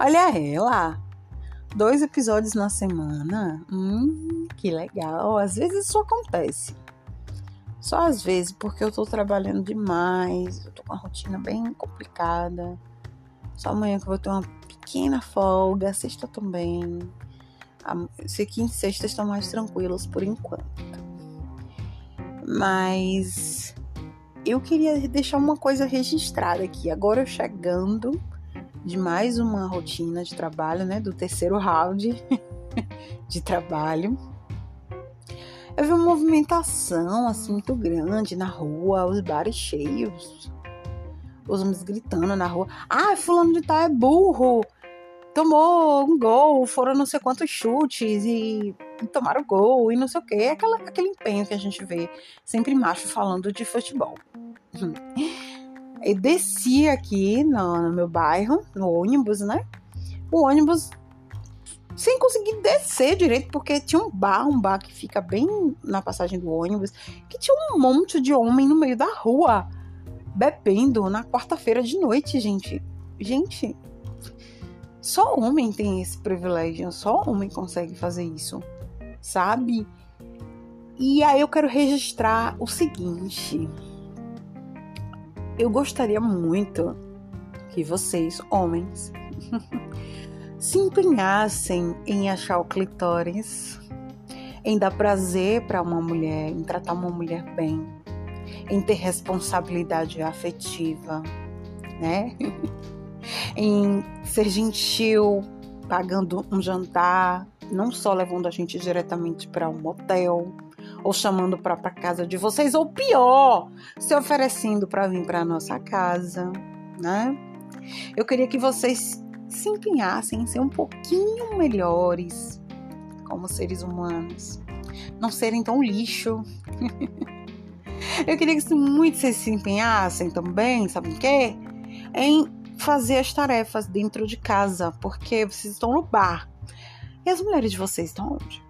Olha ela! Dois episódios na semana. Hum, que legal. Às vezes isso acontece. Só às vezes, porque eu tô trabalhando demais, eu tô com uma rotina bem complicada. Só amanhã que eu vou ter uma pequena folga, sexta também. Sei que em sexta estão mais tranquilos por enquanto. Mas eu queria deixar uma coisa registrada aqui. Agora eu chegando de mais uma rotina de trabalho, né? Do terceiro round de trabalho. Eu vi uma movimentação assim muito grande na rua, os bares cheios, os homens gritando na rua. Ah, fulano de tal é burro! Tomou um gol, foram não sei quantos chutes e, tomaram gol e não sei o que. Aquela, aquele empenho que a gente vê sempre macho falando de futebol. Eu desci aqui no, no meu bairro, no ônibus, né? O ônibus sem conseguir descer direito, porque tinha um bar, um bar que fica bem na passagem do ônibus, que tinha um monte de homem no meio da rua, bebendo na quarta-feira de noite, gente. Gente, só homem tem esse privilégio, só homem consegue fazer isso, sabe? E aí eu quero registrar o seguinte. Eu gostaria muito que vocês, homens, se empenhassem em achar o clitóris, em dar prazer para uma mulher, em tratar uma mulher bem, em ter responsabilidade afetiva, né? em ser gentil, pagando um jantar, não só levando a gente diretamente para um motel, ou chamando para a casa de vocês, ou pior, se oferecendo para vir para nossa casa, né? Eu queria que vocês se empenhassem em ser um pouquinho melhores como seres humanos, não serem tão lixo. Eu queria que muito vocês se empenhassem também, sabe o quê? Em fazer as tarefas dentro de casa, porque vocês estão no bar. E as mulheres de vocês estão onde?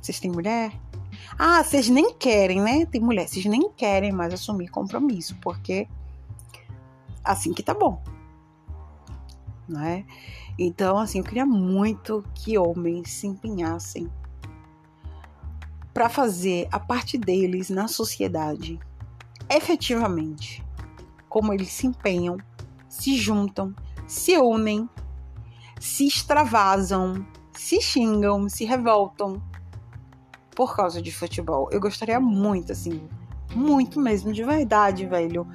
Vocês têm mulher? Ah, vocês nem querem, né? Tem mulher, vocês nem querem mais assumir compromisso, porque assim que tá bom. Né? Então, assim, eu queria muito que homens se empenhassem para fazer a parte deles na sociedade efetivamente, como eles se empenham, se juntam, se unem, se extravasam, se xingam, se revoltam, por causa de futebol. Eu gostaria muito, assim, muito mesmo, de verdade, velho.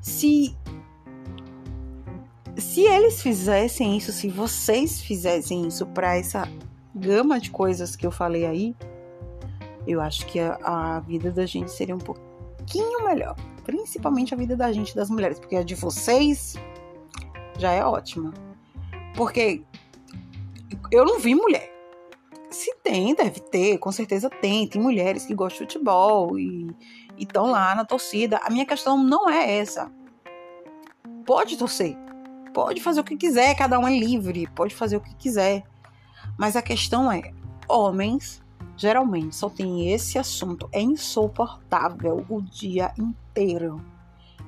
Se. Se eles fizessem isso, se vocês fizessem isso para essa gama de coisas que eu falei aí, eu acho que a, a vida da gente seria um pouquinho melhor. Principalmente a vida da gente, das mulheres, porque a de vocês já é ótima. Porque eu não vi mulher se tem, deve ter, com certeza tem. Tem mulheres que gostam de futebol e estão lá na torcida. A minha questão não é essa. Pode torcer, pode fazer o que quiser, cada um é livre, pode fazer o que quiser. Mas a questão é: homens geralmente só tem esse assunto. É insuportável o dia inteiro.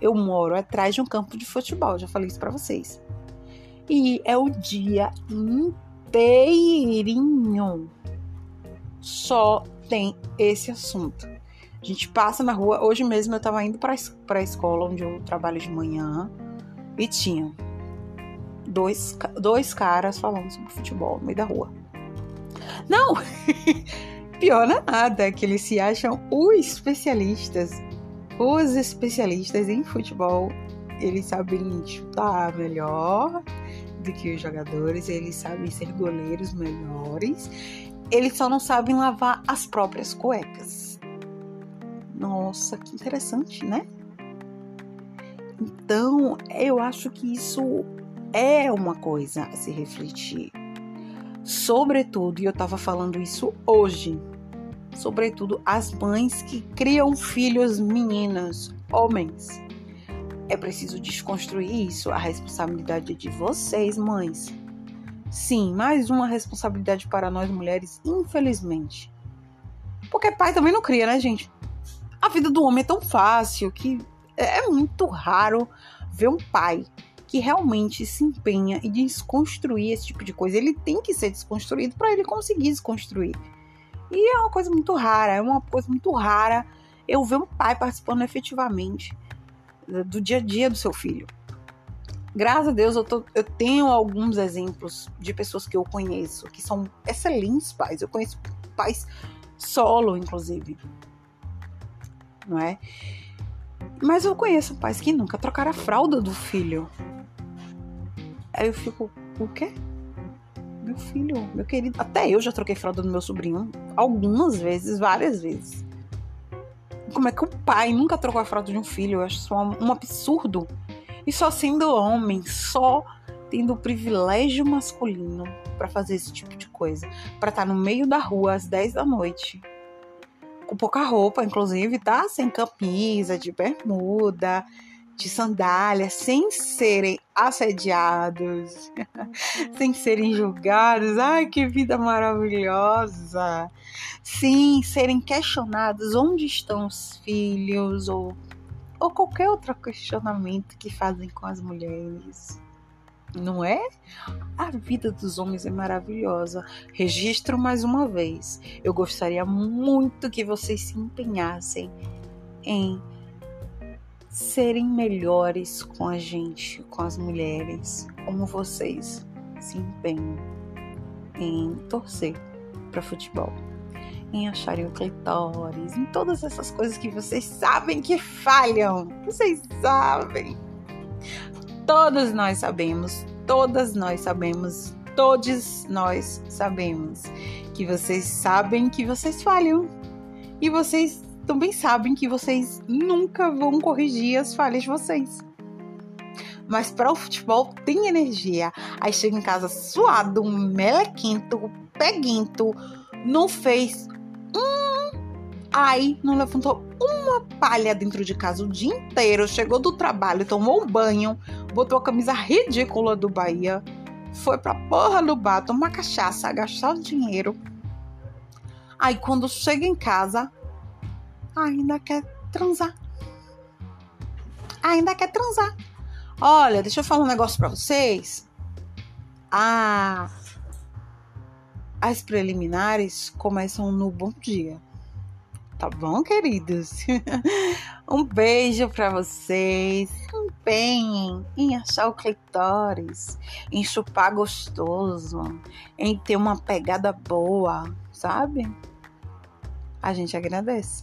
Eu moro atrás de um campo de futebol, já falei isso para vocês. E é o dia inteiro inteirinho só tem esse assunto. A gente passa na rua. Hoje mesmo eu tava indo para a escola onde eu trabalho de manhã e tinha dois, dois caras falando sobre futebol no meio da rua. Não! Pior é nada, que eles se acham os especialistas. Os especialistas em futebol, eles sabem chutar melhor, do que os jogadores, eles sabem ser goleiros melhores, eles só não sabem lavar as próprias cuecas. Nossa, que interessante, né? Então, eu acho que isso é uma coisa a se refletir. Sobretudo, e eu tava falando isso hoje, sobretudo as mães que criam filhos meninas, homens. É preciso desconstruir isso. A responsabilidade é de vocês, mães. Sim, mais uma responsabilidade para nós mulheres, infelizmente. Porque pai também não cria, né, gente? A vida do homem é tão fácil que é muito raro ver um pai que realmente se empenha em desconstruir esse tipo de coisa. Ele tem que ser desconstruído para ele conseguir desconstruir. E é uma coisa muito rara, é uma coisa muito rara eu ver um pai participando efetivamente do dia a dia do seu filho. Graças a Deus eu, tô, eu tenho alguns exemplos de pessoas que eu conheço que são excelentes pais. Eu conheço pais solo, inclusive. Não é? Mas eu conheço pais que nunca trocaram a fralda do filho. Aí eu fico, o quê? Meu filho, meu querido. Até eu já troquei fralda do meu sobrinho algumas vezes, várias vezes. Como é que o pai nunca trocou a fralda de um filho? Eu acho isso um, um absurdo. E só sendo homem, só tendo o privilégio masculino para fazer esse tipo de coisa. para estar tá no meio da rua às 10 da noite. Com pouca roupa, inclusive, tá? Sem camisa, de bermuda, de sandália, sem serem assediados, sem serem julgados. Ai, que vida maravilhosa! Sim, serem questionados onde estão os filhos ou, ou qualquer outro questionamento que fazem com as mulheres. Não é? A vida dos homens é maravilhosa. Registro mais uma vez. Eu gostaria muito que vocês se empenhassem em serem melhores com a gente, com as mulheres, como vocês se empenham em torcer para futebol, em acharem o clitóris, em todas essas coisas que vocês sabem que falham. Vocês sabem. Todos nós sabemos, todas nós sabemos, todos nós sabemos que vocês sabem que vocês falham. E vocês também sabem que vocês nunca vão corrigir as falhas de vocês. Mas para o futebol tem energia. Aí chega em casa suado, melequento, peguento, não fez um. Aí não levantou uma palha dentro de casa o dia inteiro. Chegou do trabalho, tomou um banho, botou a camisa ridícula do Bahia, foi pra porra do bar, tomar cachaça, gastar dinheiro. Aí quando chega em casa, ainda quer transar. Ainda quer transar. Olha, deixa eu falar um negócio para vocês. Ah, as preliminares começam no bom dia. Tá bom, queridos? um beijo para vocês. Empenhem em achar o clitóris, em chupar gostoso, em ter uma pegada boa, sabe? A gente agradece.